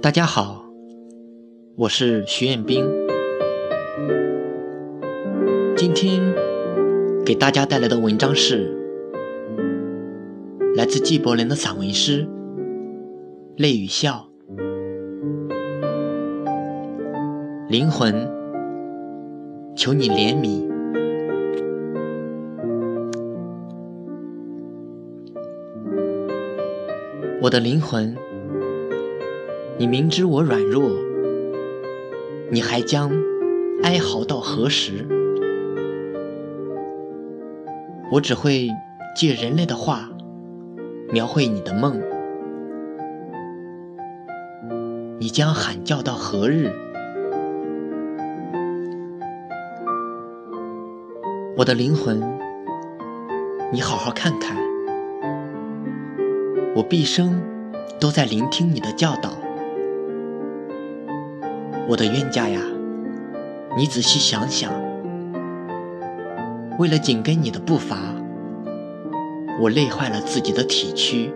大家好，我是徐彦斌，今天给大家带来的文章是来自纪伯伦的散文诗《泪与笑》。灵魂，求你怜悯，我的灵魂。你明知我软弱，你还将哀嚎到何时？我只会借人类的话描绘你的梦，你将喊叫到何日？我的灵魂，你好好看看，我毕生都在聆听你的教导。我的冤家呀，你仔细想想，为了紧跟你的步伐，我累坏了自己的体躯。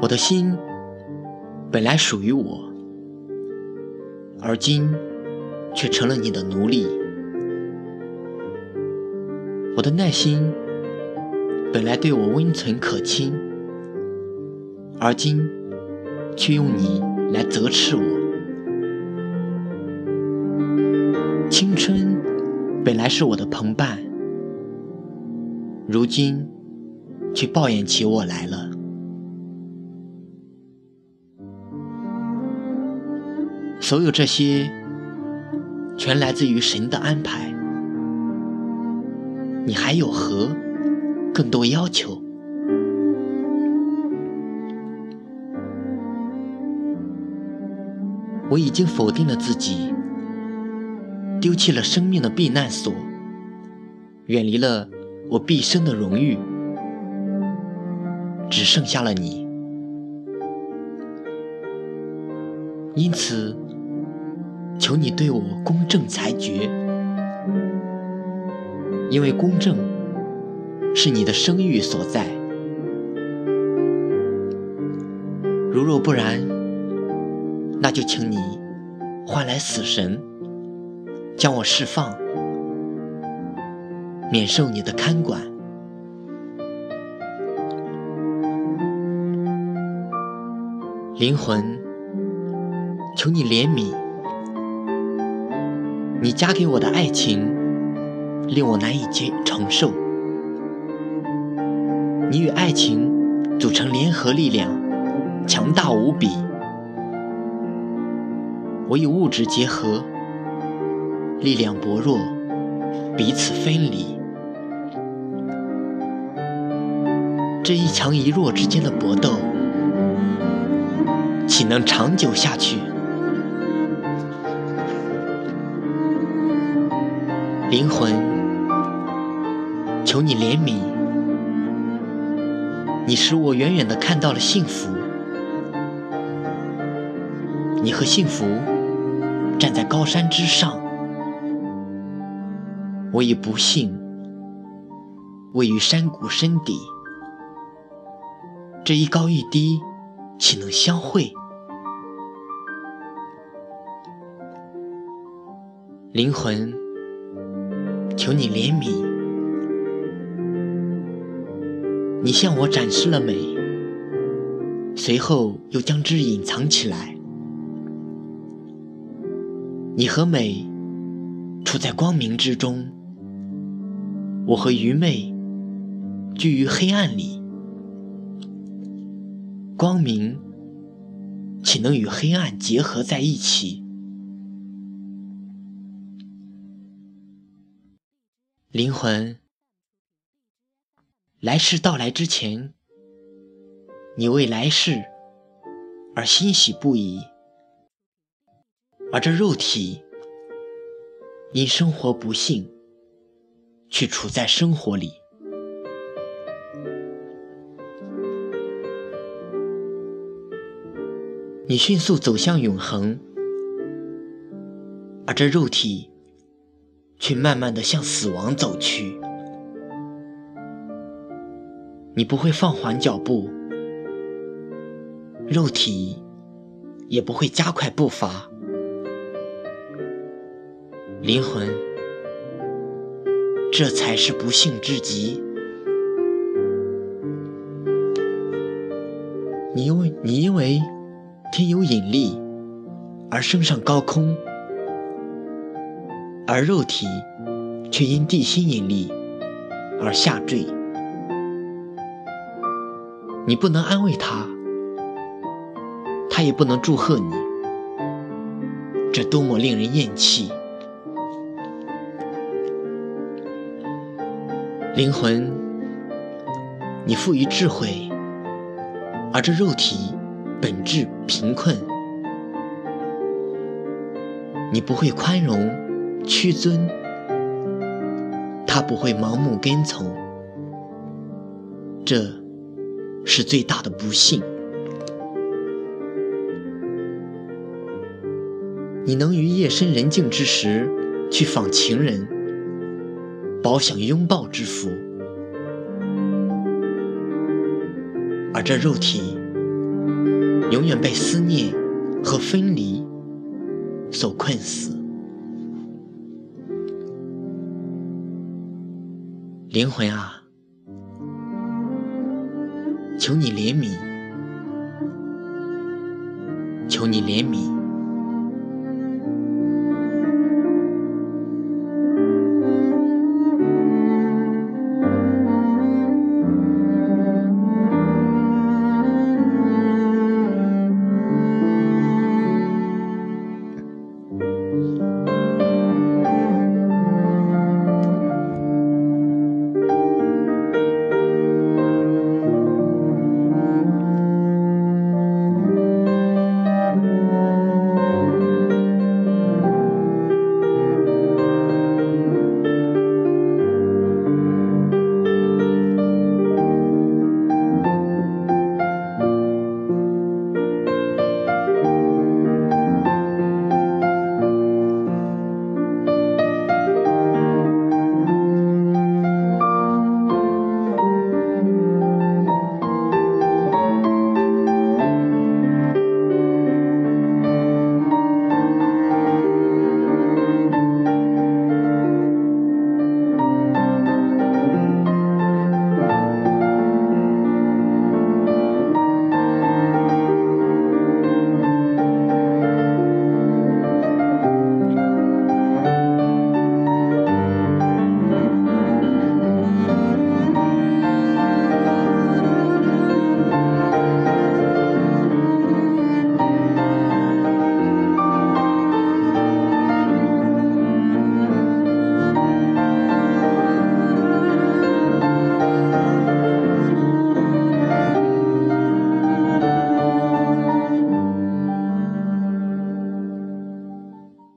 我的心本来属于我，而今却成了你的奴隶。我的耐心本来对我温存可亲。而今，却用你来责斥我。青春本来是我的朋伴，如今却抱怨起我来了。所有这些，全来自于神的安排。你还有何更多要求？我已经否定了自己，丢弃了生命的避难所，远离了我毕生的荣誉，只剩下了你。因此，求你对我公正裁决，因为公正是你的声誉所在。如若不然。那就请你换来死神，将我释放，免受你的看管。灵魂，求你怜悯。你加给我的爱情，令我难以接承受。你与爱情组成联合力量，强大无比。我与物质结合，力量薄弱，彼此分离。这一强一弱之间的搏斗，岂能长久下去？灵魂，求你怜悯，你使我远远的看到了幸福。你和幸福。站在高山之上，我以不幸位于山谷深底，这一高一低，岂能相会？灵魂，求你怜悯，你向我展示了美，随后又将之隐藏起来。你和美处在光明之中，我和愚昧居于黑暗里。光明岂能与黑暗结合在一起？灵魂，来世到来之前，你为来世而欣喜不已。而这肉体因生活不幸，却处在生活里。你迅速走向永恒，而这肉体却慢慢的向死亡走去。你不会放缓脚步，肉体也不会加快步伐，灵魂，这才是不幸之极。你因为你因为天有引力而升上高空，而肉体却因地心引力而下坠。你不能安慰他，他也不能祝贺你，这多么令人厌弃！灵魂，你富于智慧，而这肉体本质贫困。你不会宽容、屈尊，他不会盲目跟从，这。是最大的不幸。你能于夜深人静之时去访情人，饱享拥抱之福，而这肉体永远被思念和分离所困死。灵魂啊！求你怜悯，求你怜悯。